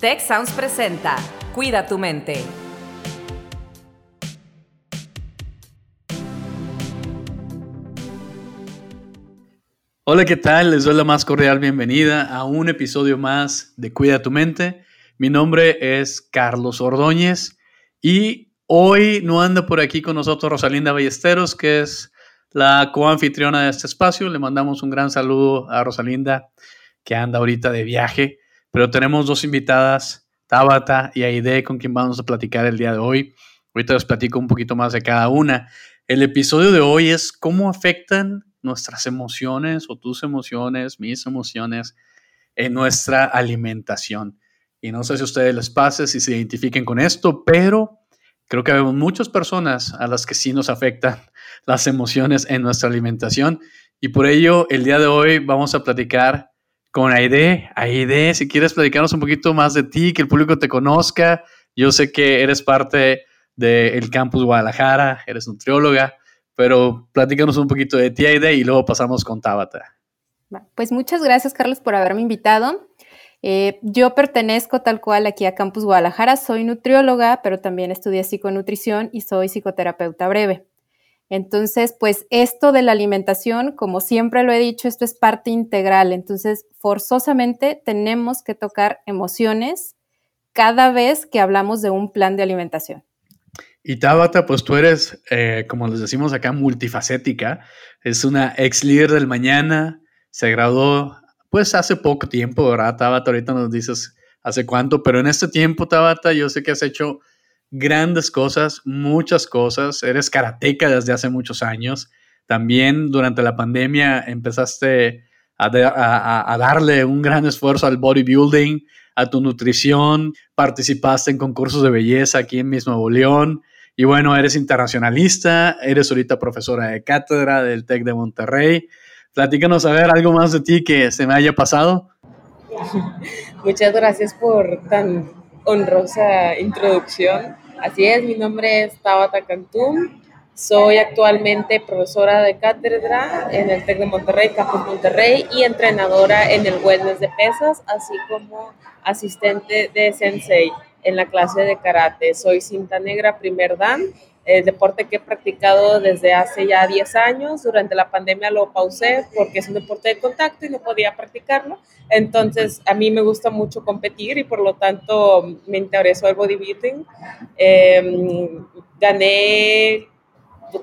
Tech Sounds presenta Cuida tu mente. Hola, ¿qué tal? Les doy la más cordial bienvenida a un episodio más de Cuida tu mente. Mi nombre es Carlos Ordóñez y hoy no anda por aquí con nosotros Rosalinda Ballesteros, que es la coanfitriona de este espacio. Le mandamos un gran saludo a Rosalinda, que anda ahorita de viaje, pero tenemos dos invitadas, Tabata y Aide, con quien vamos a platicar el día de hoy. Ahorita les platico un poquito más de cada una. El episodio de hoy es cómo afectan nuestras emociones o tus emociones, mis emociones en nuestra alimentación. Y no sé si a ustedes les pase, si se identifiquen con esto, pero creo que hay muchas personas a las que sí nos afectan las emociones en nuestra alimentación. Y por ello, el día de hoy vamos a platicar con Aide. Aide, si quieres platicarnos un poquito más de ti, que el público te conozca. Yo sé que eres parte del campus Guadalajara, eres nutrióloga, pero platícanos un poquito de ti, Aide, y luego pasamos con Tabata. Pues muchas gracias, Carlos, por haberme invitado. Eh, yo pertenezco tal cual aquí a Campus Guadalajara, soy nutrióloga, pero también estudié psiconutrición y soy psicoterapeuta breve. Entonces, pues esto de la alimentación, como siempre lo he dicho, esto es parte integral. Entonces, forzosamente tenemos que tocar emociones cada vez que hablamos de un plan de alimentación. Y Tabata, pues tú eres, eh, como les decimos acá, multifacética. Es una ex líder del mañana, se graduó pues hace poco tiempo, ¿verdad, Tabata? Ahorita nos dices hace cuánto, pero en este tiempo, Tabata, yo sé que has hecho grandes cosas, muchas cosas. Eres karateca desde hace muchos años. También durante la pandemia empezaste a, darle un gran esfuerzo al bodybuilding, a tu nutrición, participaste en concursos de belleza aquí en mismo Nuevo León. Y bueno, eres internacionalista, eres ahorita profesora de cátedra del TEC de Monterrey. Platícanos a ver algo más de ti que se me haya pasado. Muchas gracias por tan honrosa introducción. Así es, mi nombre es Tabata Cantú. Soy actualmente profesora de cátedra en el TEC de Monterrey, Campus Monterrey, y entrenadora en el wellness de pesas, así como asistente de sensei en la clase de karate. Soy cinta negra primer dan el deporte que he practicado desde hace ya 10 años. Durante la pandemia lo pausé porque es un deporte de contacto y no podía practicarlo. Entonces, a mí me gusta mucho competir y por lo tanto me interesó el bodybuilding. Em, gané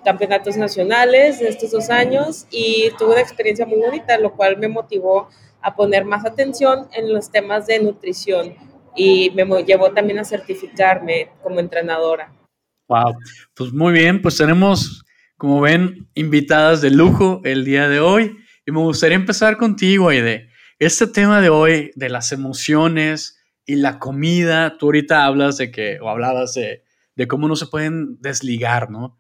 campeonatos nacionales de estos dos años y tuve una experiencia muy bonita, lo cual me motivó a poner más atención en los temas de nutrición y me llevó también a certificarme como entrenadora. Wow, pues muy bien, pues tenemos, como ven, invitadas de lujo el día de hoy y me gustaría empezar contigo, Aide. Este tema de hoy de las emociones y la comida, tú ahorita hablas de que, o hablabas de, de cómo no se pueden desligar, ¿no?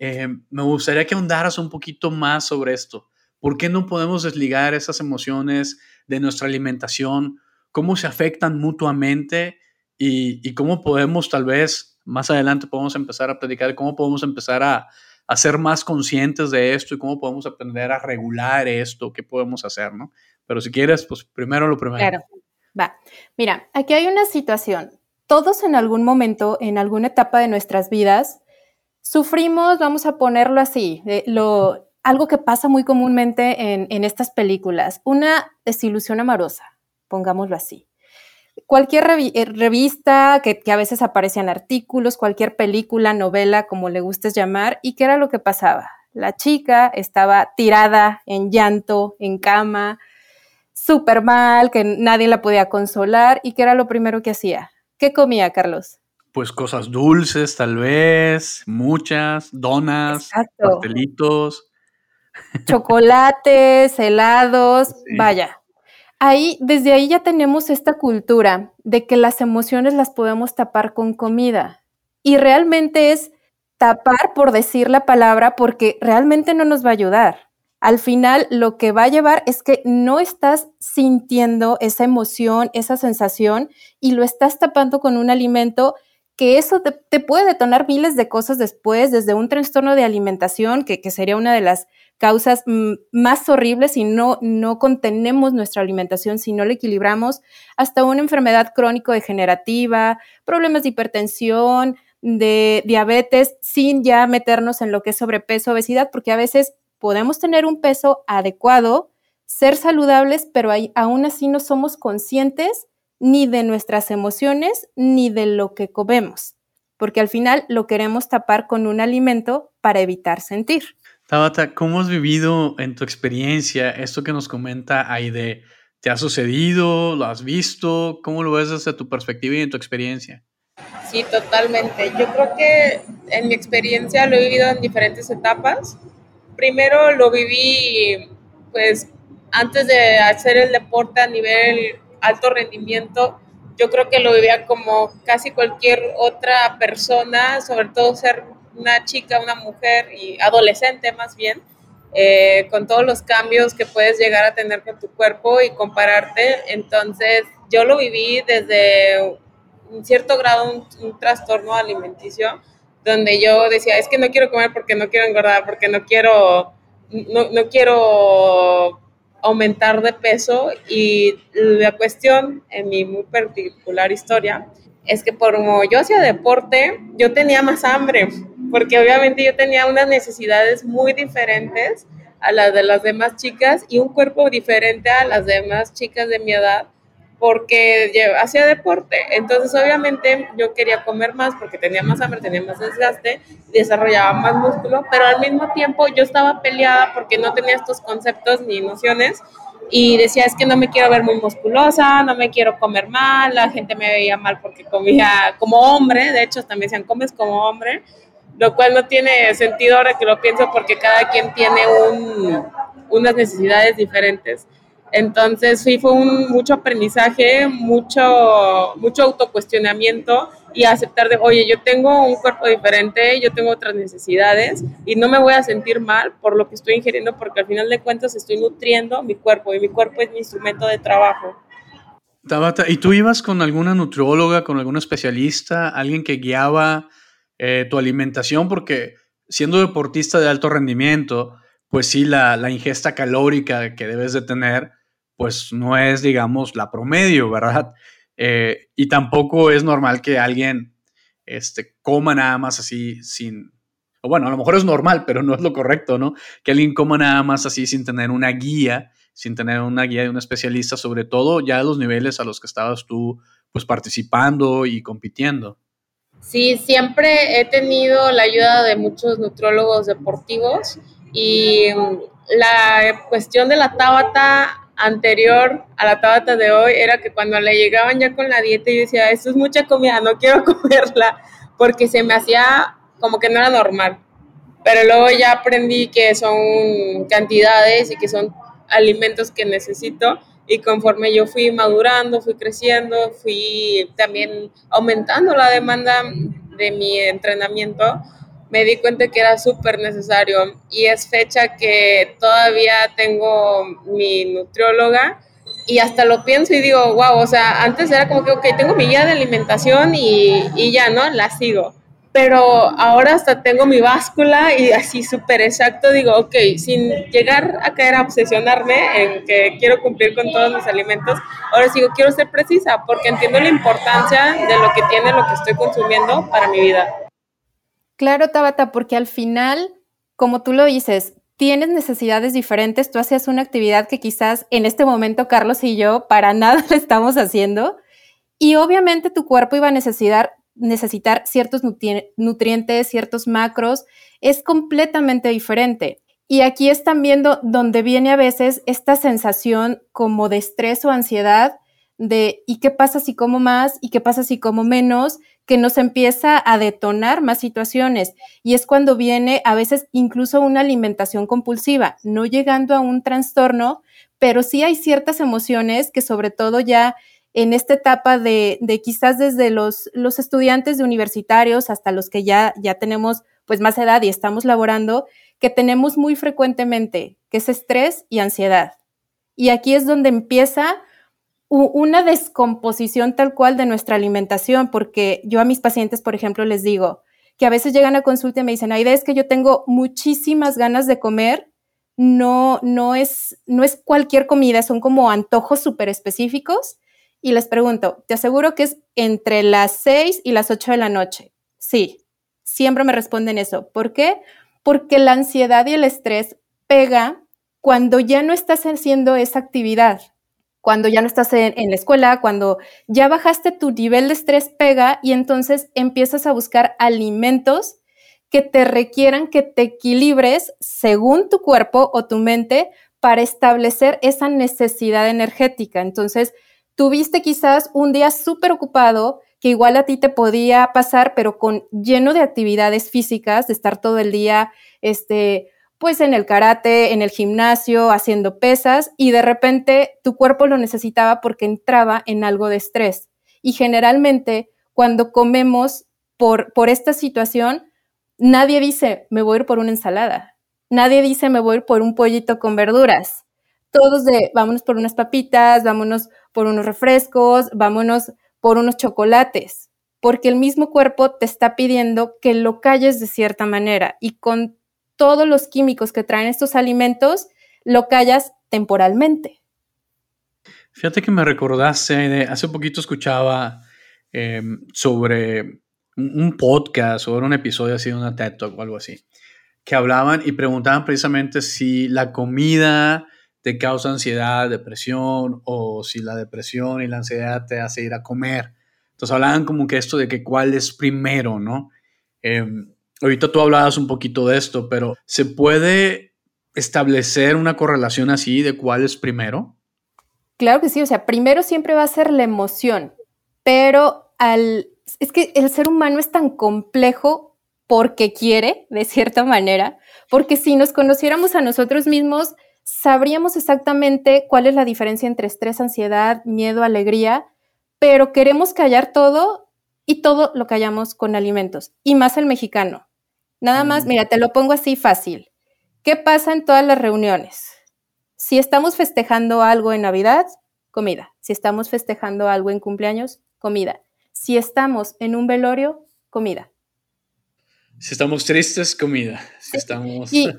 Eh, me gustaría que ahondaras un poquito más sobre esto. ¿Por qué no podemos desligar esas emociones de nuestra alimentación? ¿Cómo se afectan mutuamente? Y, y cómo podemos tal vez más adelante podemos empezar a platicar cómo podemos empezar a, ser más conscientes de esto y cómo podemos aprender a regular esto, qué podemos hacer, ¿no? Pero si quieres, pues primero lo primero. Claro, va. Mira, aquí hay una situación. Todos en algún momento, en alguna etapa de nuestras vidas, sufrimos, vamos a ponerlo así, lo, algo que pasa muy comúnmente en, en estas películas, una desilusión amorosa, pongámoslo así cualquier eh, revista que, a veces aparecían artículos, cualquier película, novela, como le gustes llamar, y qué era lo que pasaba. La chica estaba tirada en llanto, en cama, súper mal, que nadie la podía consolar, y qué era lo primero que hacía. ¿Qué comía, Carlos? Pues cosas dulces, tal vez, muchas, donas, pastelitos. Chocolates, helados, vaya, ahí, desde ahí ya tenemos esta cultura de que las emociones las podemos tapar con comida. Y realmente es tapar por decir la palabra porque realmente no nos va a ayudar. Al final lo que va a llevar es que no estás sintiendo esa emoción, esa sensación y lo estás tapando con un alimento que eso te, puede detonar miles de cosas después, desde un trastorno de alimentación, que, que sería una de las causas mm, más horribles si no, no contenemos nuestra alimentación, si no la equilibramos, hasta una enfermedad crónico-degenerativa, problemas de hipertensión, de diabetes, sin ya meternos en lo que es sobrepeso, obesidad, porque a veces podemos tener un peso adecuado, ser saludables, pero aún así no somos conscientes ni de nuestras emociones ni de lo que comemos, porque al final lo queremos tapar con un alimento para evitar sentir. Tabata, ¿cómo has vivido en tu experiencia esto que nos comenta Aide? ¿Te ha sucedido? ¿Lo has visto? ¿Cómo lo ves desde tu perspectiva y en tu experiencia? Sí, totalmente. Yo creo que en mi experiencia lo he vivido en diferentes etapas. Primero lo viví, pues, antes de hacer el deporte a nivel alto rendimiento, yo creo que lo vivía como casi cualquier otra persona, sobre todo ser una chica, una mujer y adolescente más bien, eh, con todos los cambios que puedes llegar a tener con tu cuerpo y compararte. Entonces, yo lo viví desde un cierto grado un, trastorno alimenticio, donde yo decía, es que no quiero comer porque no quiero engordar, porque no quiero, no, no quiero aumentar de peso y la cuestión en mi muy particular historia es que como yo hacía deporte, yo tenía más hambre, porque obviamente yo tenía unas necesidades muy diferentes a las de las demás chicas y un cuerpo diferente a las demás chicas de mi edad porque hacía deporte. Entonces, obviamente, yo quería comer más porque tenía más hambre, tenía más desgaste, desarrollaba más músculo, pero al mismo tiempo yo estaba peleada porque no tenía estos conceptos ni nociones y decía, es que no me quiero ver muy musculosa, no me quiero comer mal, la gente me veía mal porque comía como hombre, de hecho, también decían, comes como hombre, lo cual no tiene sentido ahora que lo pienso porque cada quien tiene un, unas necesidades diferentes. Entonces sí fue un mucho aprendizaje, mucho, mucho autocuestionamiento y aceptar de, oye, yo tengo un cuerpo diferente, yo tengo otras necesidades y no me voy a sentir mal por lo que estoy ingiriendo porque al final de cuentas estoy nutriendo mi cuerpo y mi cuerpo es mi instrumento de trabajo. Tabata, ¿y tú ibas con alguna nutrióloga, con algún especialista, alguien que guiaba eh, tu alimentación? Porque siendo deportista de alto rendimiento, pues sí, la, la ingesta calórica que debes de tener, pues no es, digamos, la promedio, ¿verdad? Eh, y tampoco es normal que alguien este, coma nada más así sin... Bueno, a lo mejor es normal, pero no es lo correcto, ¿no? Que alguien coma nada más así sin tener una guía, sin tener una guía de un especialista, sobre todo ya los niveles a los que estabas tú pues participando y compitiendo. Sí, siempre he tenido la ayuda de muchos nutrólogos deportivos y mm, la cuestión de la Tabata anterior a la tabata de hoy era que cuando le llegaban ya con la dieta yo decía, esto es mucha comida, no quiero comerla, porque se me hacía como que no era normal. Pero luego ya aprendí que son cantidades y que son alimentos que necesito y conforme yo fui madurando, fui creciendo, fui también aumentando la demanda de mi entrenamiento, me di cuenta que era súper necesario y es fecha que todavía tengo mi nutrióloga y hasta lo pienso y digo, wow, o sea, antes era como que, ok, tengo mi guía de alimentación y, y ya, ¿no? La sigo. Pero ahora hasta tengo mi báscula y así súper exacto digo, ok, sin llegar a caer a obsesionarme en que quiero cumplir con todos mis alimentos, ahora sigo, quiero ser precisa porque entiendo la importancia de lo que tiene lo que estoy consumiendo para mi vida. Claro, Tabata, porque al final, como tú lo dices, tienes necesidades diferentes, tú hacías una actividad que quizás en este momento Carlos y yo para nada lo estamos haciendo y obviamente tu cuerpo iba a necesitar, necesitar ciertos nutrientes, ciertos macros, es completamente diferente. Y aquí es también donde viene a veces esta sensación como de estrés o ansiedad de ¿y qué pasa si como más? ¿y qué pasa si como menos? que nos empieza a detonar más situaciones y es cuando viene a veces incluso una alimentación compulsiva, no llegando a un trastorno, pero sí hay ciertas emociones que sobre todo ya en esta etapa de, quizás desde los, estudiantes de universitarios hasta los que ya, ya tenemos pues más edad y estamos laborando, que tenemos muy frecuentemente, que es estrés y ansiedad. Y aquí es donde empieza una descomposición tal cual de nuestra alimentación, porque yo a mis pacientes, por ejemplo, les digo que a veces llegan a consulta y me dicen, Aide, es que yo tengo muchísimas ganas de comer, no, no, es, no es cualquier comida, son como antojos súper específicos. Y les pregunto, te aseguro que es entre las 6 y las 8 de la noche. Sí, siempre me responden eso. ¿Por qué? Porque la ansiedad y el estrés pega cuando ya no estás haciendo esa actividad, cuando ya no estás en, en, la escuela, cuando ya bajaste tu nivel de estrés pega y entonces empiezas a buscar alimentos que te requieran que te equilibres según tu cuerpo o tu mente para establecer esa necesidad energética. Entonces, tuviste quizás un día súper ocupado que igual a ti te podía pasar, pero con lleno de actividades físicas, de estar todo el día, este, pues en el karate, en el gimnasio, haciendo pesas, y de repente tu cuerpo lo necesitaba porque entraba en algo de estrés. Y generalmente, cuando comemos por, por esta situación, Nadie dice, me voy a ir por una ensalada. Nadie dice, me voy a ir por un pollito con verduras. Todos de, vámonos por unas papitas, vámonos por unos refrescos, vámonos por unos chocolates, porque el mismo cuerpo te está pidiendo que lo calles de cierta manera y con todos los químicos que traen estos alimentos, lo callas temporalmente. Fíjate que me recordaste, hace poquito escuchaba em, sobre un podcast era un episodio así de una TED Talk o algo así, que hablaban y preguntaban precisamente si la comida te causa ansiedad, depresión o si la depresión y la ansiedad te hace ir a comer. Entonces hablaban como que esto de que cuál es primero, ¿no? Em, ahorita tú hablabas un poquito de esto, pero ¿se puede establecer una correlación así de cuál es primero? Claro que sí, o sea, primero siempre va a ser la emoción, pero al es que el ser humano es tan complejo porque quiere, de cierta manera, porque si nos conociéramos a nosotros mismos, sabríamos exactamente cuál es la diferencia entre estrés, ansiedad, miedo, alegría, pero queremos callar todo y todo lo callamos con alimentos, y más el mexicano. Nada más, mm. mira, te lo pongo así fácil. ¿Qué pasa en todas las reuniones? Si estamos festejando algo en Navidad, comida. Si estamos festejando algo en cumpleaños, comida. Si estamos en un velorio, comida. Si estamos tristes, comida. Si estamos... Y,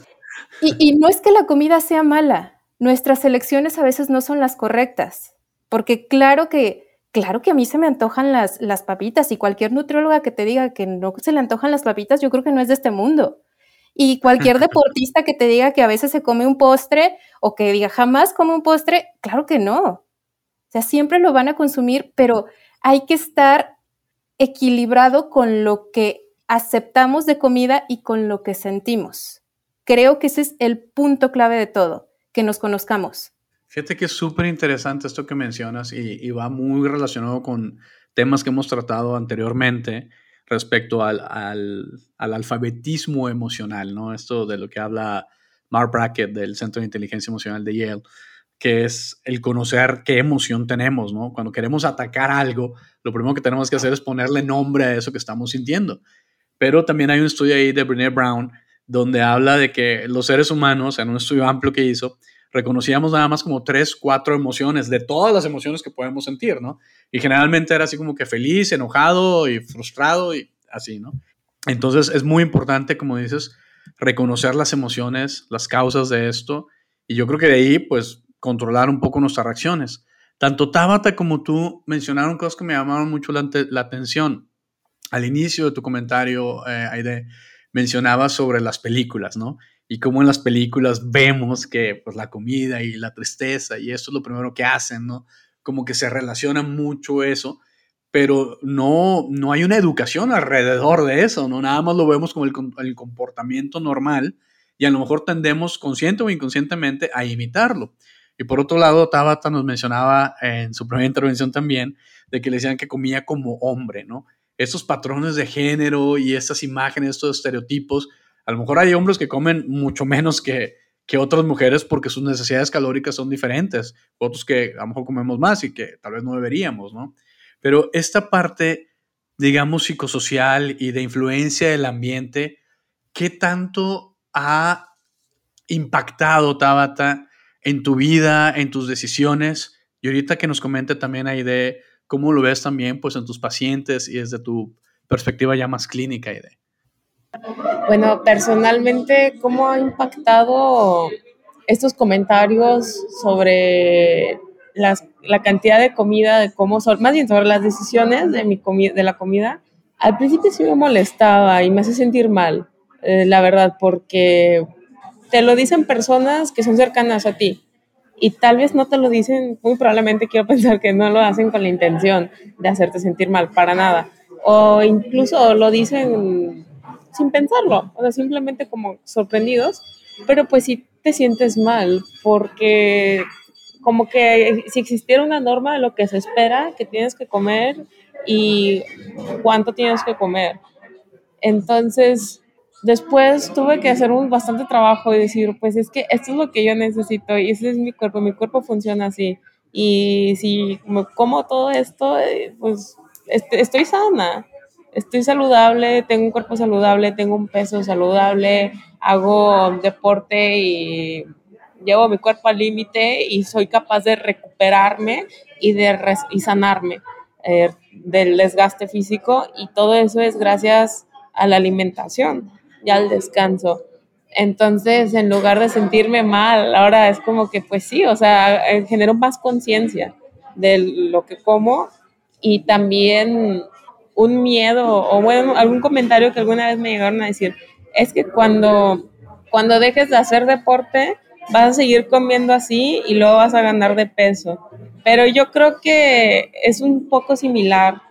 no es que la comida sea mala, nuestras elecciones a veces no son las correctas, porque claro que, claro que a mí se me antojan las, las papitas y cualquier nutrióloga que te diga que no se le antojan las papitas, yo creo que no es de este mundo. Y cualquier deportista que te diga que a veces se come un postre o que diga jamás come un postre, claro que no. O sea, siempre lo van a consumir, pero hay que estar equilibrado con lo que aceptamos de comida y con lo que sentimos. Creo que ese es el punto clave de todo, que nos conozcamos. Fíjate que es súper interesante esto que mencionas y, va muy relacionado con temas que hemos tratado anteriormente respecto al, al, alfabetismo emocional, ¿no? Esto de lo que habla Mark Brackett del Centro de Inteligencia Emocional de Yale que es el conocer qué emoción tenemos, ¿no? Cuando queremos atacar algo, lo primero que tenemos que hacer es ponerle nombre a eso que estamos sintiendo. Pero también hay un estudio ahí de Brené Brown donde habla de que los seres humanos, en un estudio amplio que hizo, reconocíamos nada más como tres, cuatro emociones, de todas las emociones que podemos sentir, ¿no? Y generalmente era así como que feliz, enojado y frustrado y así, ¿no? Entonces es muy importante, como dices, reconocer las emociones, las causas de esto. Y yo creo que de ahí, pues, controlar un poco nuestras reacciones. Tanto Tabata como tú mencionaron cosas que me llamaron mucho la, atención. Al inicio de tu comentario, eh, Aide, mencionabas sobre las películas, ¿no? Y cómo en las películas vemos que pues, la comida y la tristeza y eso es lo primero que hacen, ¿no? Como que se relaciona mucho eso, pero no, no hay una educación alrededor de eso, ¿no? Nada más lo vemos como el, el comportamiento normal y a lo mejor tendemos consciente o inconscientemente a imitarlo. Y por otro lado, Tabata nos mencionaba en su primera intervención también de que le decían que comía como hombre, ¿no? Estos patrones de género y estas imágenes, estos estereotipos, a lo mejor hay hombres que comen mucho menos que, que otras mujeres porque sus necesidades calóricas son diferentes, otros que a lo mejor comemos más y que tal vez no deberíamos, ¿no? Pero esta parte, digamos, psicosocial y de influencia del ambiente, ¿qué tanto ha impactado Tabata en tu vida, en tus decisiones. Y ahorita que nos comente también ahí de cómo lo ves también pues en tus pacientes y desde tu perspectiva ya más clínica. Bueno, personalmente, ¿cómo ha impactado estos comentarios sobre la cantidad de comida, de cómo son, más bien sobre las decisiones de, mi de la comida, al principio sí me molestaba y me hace sentir mal, eh, la verdad, porque te lo dicen personas que son cercanas a ti y tal vez no te lo dicen, muy probablemente quiero pensar que no lo hacen con la intención de hacerte sentir mal, para nada. O incluso lo dicen sin pensarlo, o sea, simplemente como sorprendidos, pero pues sí te sientes mal, porque como que si existiera una norma de lo que se espera que tienes que comer y cuánto tienes que comer. Entonces, después tuve que hacer un bastante trabajo y decir, pues es que esto es lo que yo necesito y ese es mi cuerpo, mi cuerpo funciona así. Y si como todo esto, eh, pues estoy sana, estoy saludable, tengo un cuerpo saludable, tengo un peso saludable, hago deporte y llevo mi cuerpo al límite y soy capaz de recuperarme y de y sanarme eh, del desgaste físico y todo eso es gracias a la alimentación y al descanso. Entonces, en lugar de sentirme mal, ahora es como que, pues sí, o sea, eh, genero más conciencia de lo que como y también un miedo o bueno, algún comentario que alguna vez me llegaron a decir, es que cuando, cuando dejes de hacer deporte, vas a seguir comiendo así y luego vas a ganar de peso. Pero yo creo que es un poco similar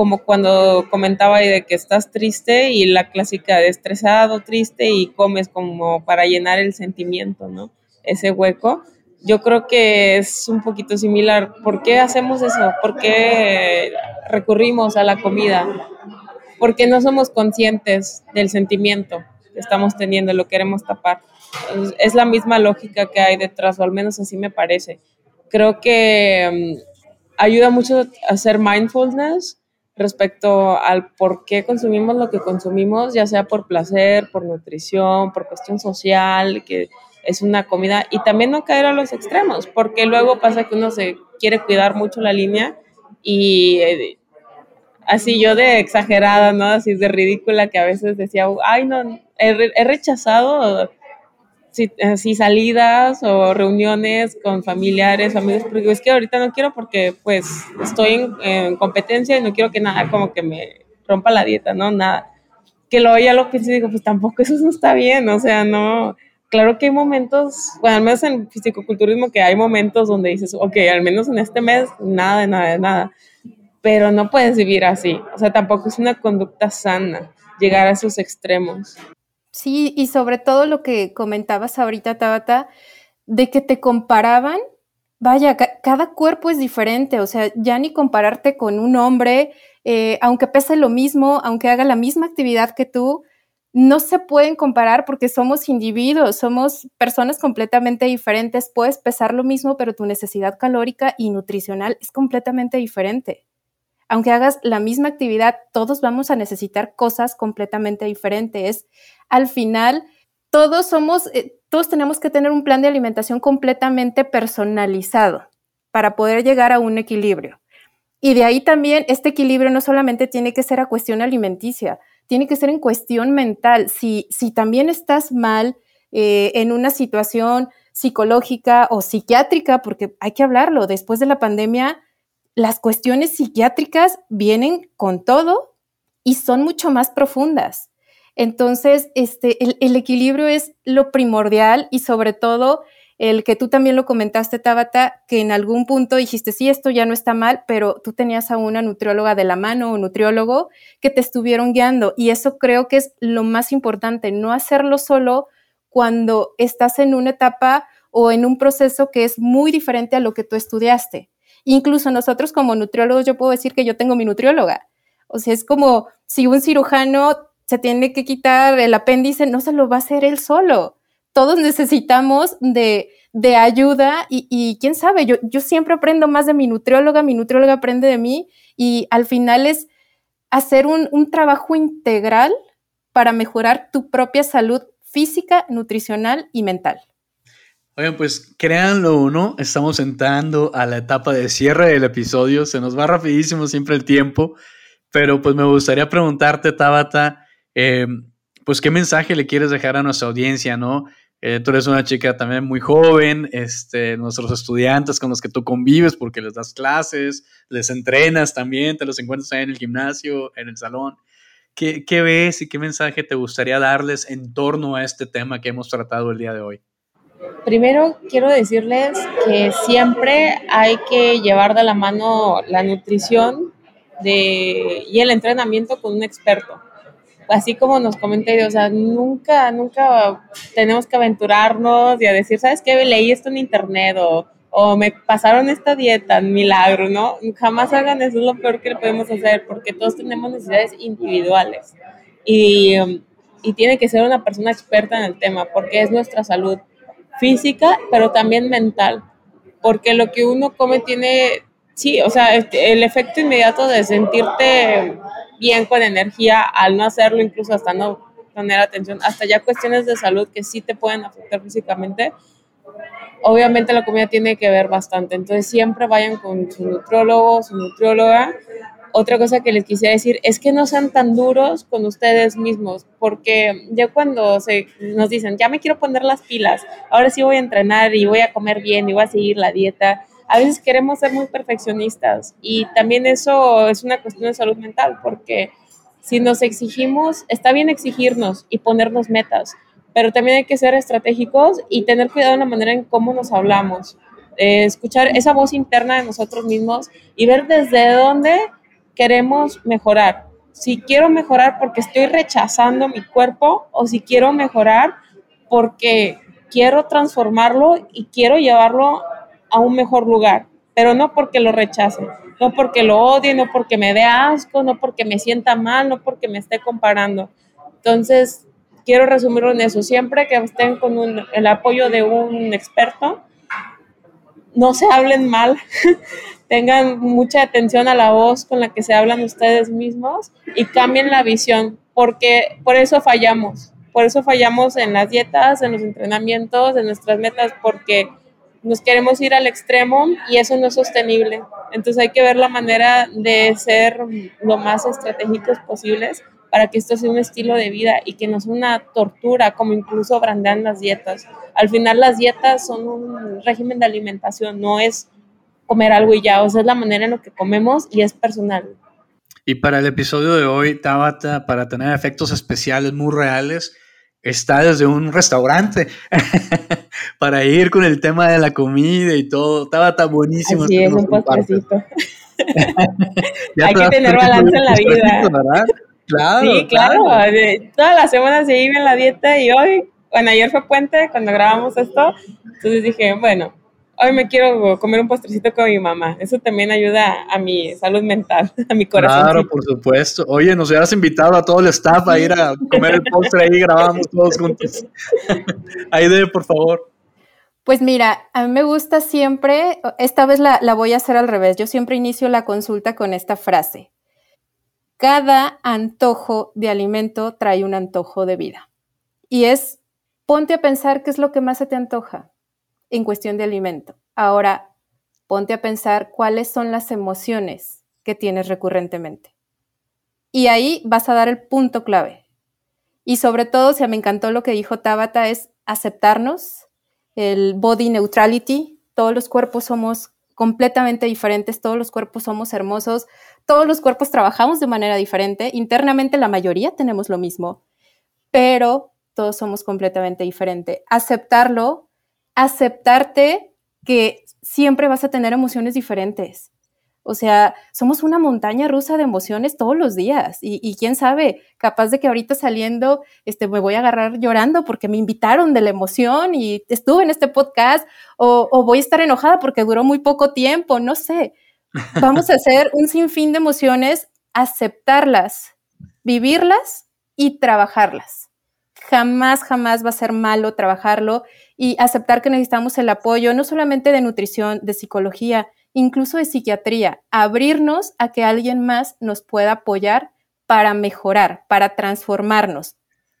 como cuando comentaba de que estás triste y la clásica de estresado, triste y comes como para llenar el sentimiento, ¿no? Ese hueco. Yo creo que es un poquito similar. ¿Por qué hacemos eso? ¿Por qué recurrimos a la comida? Porque no somos conscientes del sentimiento que estamos teniendo, lo queremos tapar. Es la misma lógica que hay detrás, o al menos así me parece. Creo que mm, ayuda mucho a hacer mindfulness respecto al por qué consumimos lo que consumimos, ya sea por placer, por nutrición, por cuestión social, que es una comida, y también no caer a los extremos, porque luego pasa que uno se quiere cuidar mucho la línea y eh, así yo de exagerada, ¿no? Así de ridícula que a veces decía, ay, no, he, rechazado si, salidas o reuniones con familiares, amigos, porque es que ahorita no quiero porque pues estoy en, competencia y no quiero que nada como que me rompa la dieta, ¿no? Nada. Que luego ya lo pienso y digo, pues tampoco eso no está bien, o sea, no. Claro que hay momentos, bueno, al menos en fisicoculturismo que hay momentos donde dices, ok, al menos en este mes, nada nada nada. Pero no puedes vivir así, o sea, tampoco es una conducta sana llegar a esos extremos. Sí, y sobre todo lo que comentabas ahorita, Tabata, de que te comparaban, vaya, cada cuerpo es diferente, o sea, ya ni compararte con un hombre, eh, aunque pese lo mismo, aunque haga la misma actividad que tú, no se pueden comparar porque somos individuos, somos personas completamente diferentes. Puedes pesar lo mismo, pero tu necesidad calórica y nutricional es completamente diferente aunque hagas la misma actividad, todos vamos a necesitar cosas completamente diferentes. Al final, todos somos, eh, todos tenemos que tener un plan de alimentación completamente personalizado para poder llegar a un equilibrio. Y de ahí también este equilibrio no solamente tiene que ser a cuestión alimenticia, tiene que ser en cuestión mental. Si, si también estás mal eh, en una situación psicológica o psiquiátrica, porque hay que hablarlo, después de la pandemia las cuestiones psiquiátricas vienen con todo y son mucho más profundas. Entonces, este, el, equilibrio es lo primordial y sobre todo el que tú también lo comentaste, Tabata, que en algún punto dijiste, sí, esto ya no está mal, pero tú tenías a una nutrióloga de la mano o nutriólogo que te estuvieron guiando. Y eso creo que es lo más importante, no hacerlo solo cuando estás en una etapa o en un proceso que es muy diferente a lo que tú estudiaste. Incluso nosotros como nutriólogos, yo puedo decir que yo tengo mi nutrióloga. O sea, es como si un cirujano se tiene que quitar el apéndice, no se lo va a hacer él solo. Todos necesitamos de, ayuda y, quién sabe, yo, yo siempre aprendo más de mi nutrióloga, mi nutrióloga aprende de mí y al final es hacer un, un trabajo integral para mejorar tu propia salud física, nutricional y mental. Oigan, pues créanlo o no, estamos entrando a la etapa de cierre del episodio. Se nos va rapidísimo siempre el tiempo, pero pues me gustaría preguntarte, Tabata, eh, pues qué mensaje le quieres dejar a nuestra audiencia, ¿no? Eh, tú eres una chica también muy joven, este, nuestros estudiantes con los que tú convives porque les das clases, les entrenas también, te los encuentras ahí en el gimnasio, en el salón. ¿Qué, ¿Qué ves y qué mensaje te gustaría darles en torno a este tema que hemos tratado el día de hoy? Primero quiero decirles que siempre hay que llevar de la mano la nutrición y el entrenamiento con un experto así como nos comenté, o sea, nunca, nunca tenemos que aventurarnos y a decir, ¿sabes qué? Leí esto en internet o, o me pasaron esta dieta, milagro, ¿no? Jamás hagan eso, es lo peor que le podemos hacer, porque todos tenemos necesidades individuales. Y, y tiene que ser una persona experta en el tema, porque es nuestra salud física, pero también mental, porque lo que uno come tiene, sí, o sea, el efecto inmediato de sentirte bien con energía al no hacerlo, incluso hasta no poner atención, hasta ya cuestiones de salud que sí te pueden afectar físicamente. Obviamente la comida tiene que ver bastante, entonces siempre vayan con su nutriólogo, su nutrióloga. Otra cosa que les quisiera decir es que no sean tan duros con ustedes mismos, porque ya cuando se, nos dicen, ya me quiero poner las pilas, ahora sí voy a entrenar y voy a comer bien y voy a seguir la dieta, a veces queremos ser muy perfeccionistas y también eso es una cuestión de salud mental porque si nos exigimos, está bien exigirnos y ponernos metas, pero también hay que ser estratégicos y tener cuidado en la manera en cómo nos hablamos, eh, escuchar esa voz interna de nosotros mismos y ver desde dónde queremos mejorar. Si quiero mejorar porque estoy rechazando mi cuerpo o si quiero mejorar porque quiero transformarlo y quiero llevarlo a un mejor lugar, pero no porque lo rechace, no porque lo odie, no porque me dé asco, no porque me sienta mal, no porque me esté comparando. Entonces, quiero resumirlo en eso. Siempre que estén con el apoyo de un experto, no se hablen mal, tengan mucha atención a la voz con la que se hablan ustedes mismos y cambien la visión, porque por eso fallamos. Por eso fallamos en las dietas, en los entrenamientos, en nuestras metas, porque nos queremos ir al extremo y eso no es sostenible. Entonces hay que ver la manera de ser lo más estratégicos posibles para que esto sea un estilo de vida y que no sea una tortura, como incluso brandean las dietas. Al final las dietas son un régimen de alimentación, no es comer algo y ya, o sea, es la manera en la que comemos y es personal. Y para el episodio de hoy, Tabata, para tener efectos especiales muy reales, está desde un restaurante para ir con el tema de la comida y todo. Estaba tan buenísimo. Sí, es un postrecito. Hay que tener balance en la vida. Claro. Sí, claro. Todas las semanas se vive en la dieta y hoy, bueno, ayer fue puente cuando grabamos esto. Entonces dije, bueno, hoy me quiero comer un postrecito con mi mamá. Eso también ayuda a mi salud mental, a mi corazón. Claro, por supuesto. Oye, nos hubieras invitado a todo el staff a ir a comer el postre ahí, grabamos todos juntos. Aide, por favor. Pues mira, a mí me gusta siempre, esta vez la, la voy a hacer al revés, yo siempre inicio la consulta con esta frase. Cada antojo de alimento trae un antojo de vida. Y es, ponte a pensar qué es lo que más se te antoja en cuestión de alimento. Ahora, ponte a pensar cuáles son las emociones que tienes recurrentemente. Y ahí vas a dar el punto clave. Y sobre todo, si me encantó lo que dijo Tabata, es aceptarnos, el body neutrality, todos los cuerpos somos completamente diferentes, todos los cuerpos somos hermosos, todos los cuerpos trabajamos de manera diferente, internamente la mayoría tenemos lo mismo, pero todos somos completamente diferentes. Aceptarlo aceptarte que siempre vas a tener emociones diferentes. O sea, somos una montaña rusa de emociones todos los días y, quién sabe, capaz de que ahorita saliendo este, me voy a agarrar llorando porque me invitaron de la emoción y estuve en este podcast o, o voy a estar enojada porque duró muy poco tiempo, no sé. Vamos a hacer un sinfín de emociones, aceptarlas, vivirlas y trabajarlas. Jamás, jamás va a ser malo trabajarlo y aceptar que necesitamos el apoyo, no solamente de nutrición, de psicología, incluso de psiquiatría, abrirnos a que alguien más nos pueda apoyar para mejorar, para transformarnos,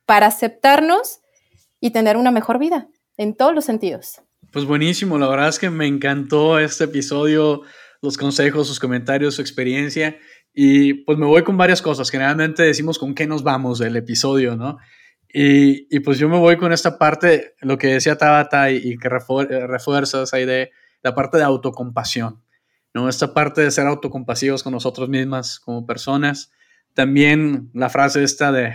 para aceptarnos y tener una mejor vida en todos los sentidos. Pues buenísimo, la verdad es que me encantó este episodio, los consejos, sus comentarios, su experiencia y pues me voy con varias cosas. Generalmente decimos con qué nos vamos del episodio, ¿no? Y, y, pues yo me voy con esta parte, lo que decía Tabata y, y que refuerza esa idea, la parte de autocompasión, ¿no? Esta parte de ser autocompasivos con nosotros mismas como personas. También la frase esta de,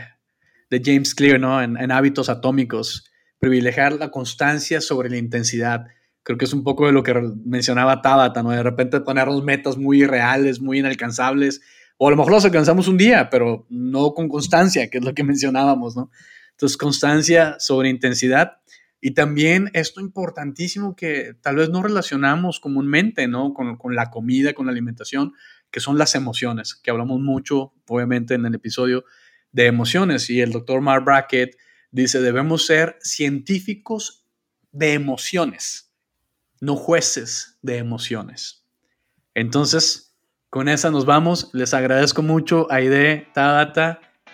de James Clear, ¿no? En, en, Hábitos Atómicos, privilegiar la constancia sobre la intensidad. Creo que es un poco de lo que mencionaba Tabata, ¿no? De repente ponernos metas muy reales, muy inalcanzables, o a lo mejor los alcanzamos un día, pero no con constancia, que es lo que mencionábamos, ¿no? Entonces, constancia sobre intensidad. Y también esto importantísimo que tal vez no relacionamos comúnmente, ¿no? Con, con, la comida, con la alimentación, que son las emociones, que hablamos mucho, obviamente, en el episodio de emociones. Y el doctor Mark Brackett dice, debemos ser científicos de emociones, no jueces de emociones. Entonces, con esa nos vamos. Les agradezco mucho, Aide, Tabata,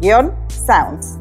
tech-sounds.